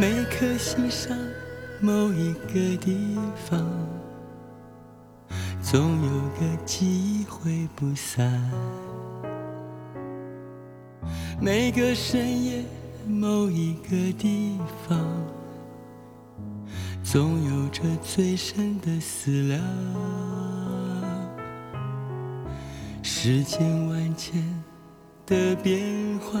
每颗心上某一个地方，总有个机会不散。每个深夜某一个地方，总有着最深的思量。世间万千的变幻，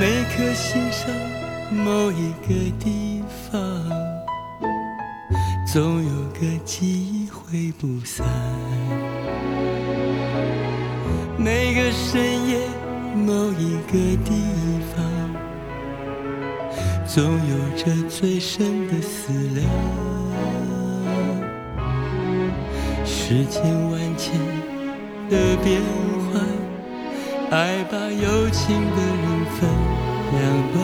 每颗心上某一个地方，总有个记忆挥不散。每个深夜某一个地方，总有着最深的思量。世间万千的变幻。爱把有情的人分两端，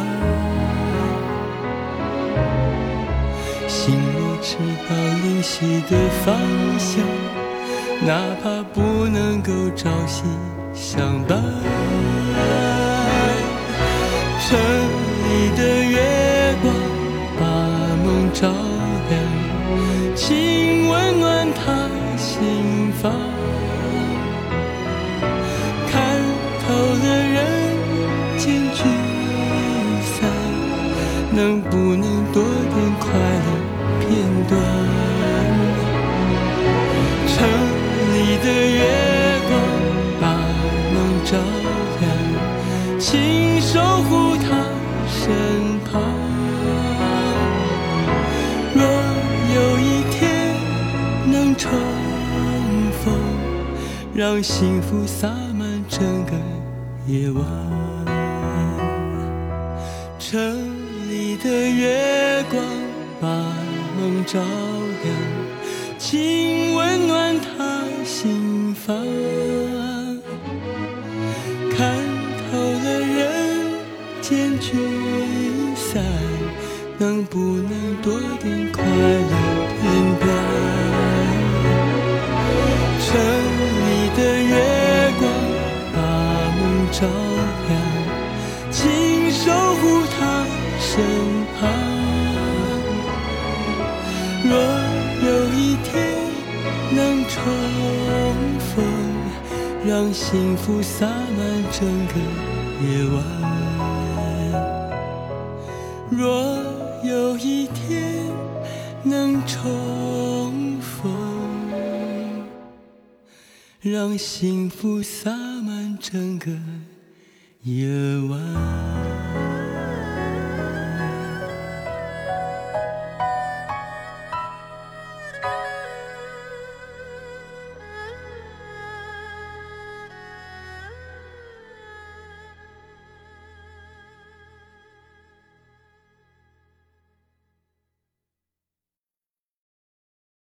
心若知道灵犀的方向，哪怕不能够朝夕相伴。城里的月光把梦照心房。透了人间聚散，能不能多点快乐片段？城里的月光把梦照亮，请守护他身旁。若有一天能重，让幸福洒满整个。夜晚，城里的月光把梦照亮，请温暖他心房。看透了人间聚散，能不能多点快乐片段？照亮，请守护他身旁。若有一天能重逢，让幸福洒满整个夜晚。若有一天能重逢。让幸福洒满整个夜晚。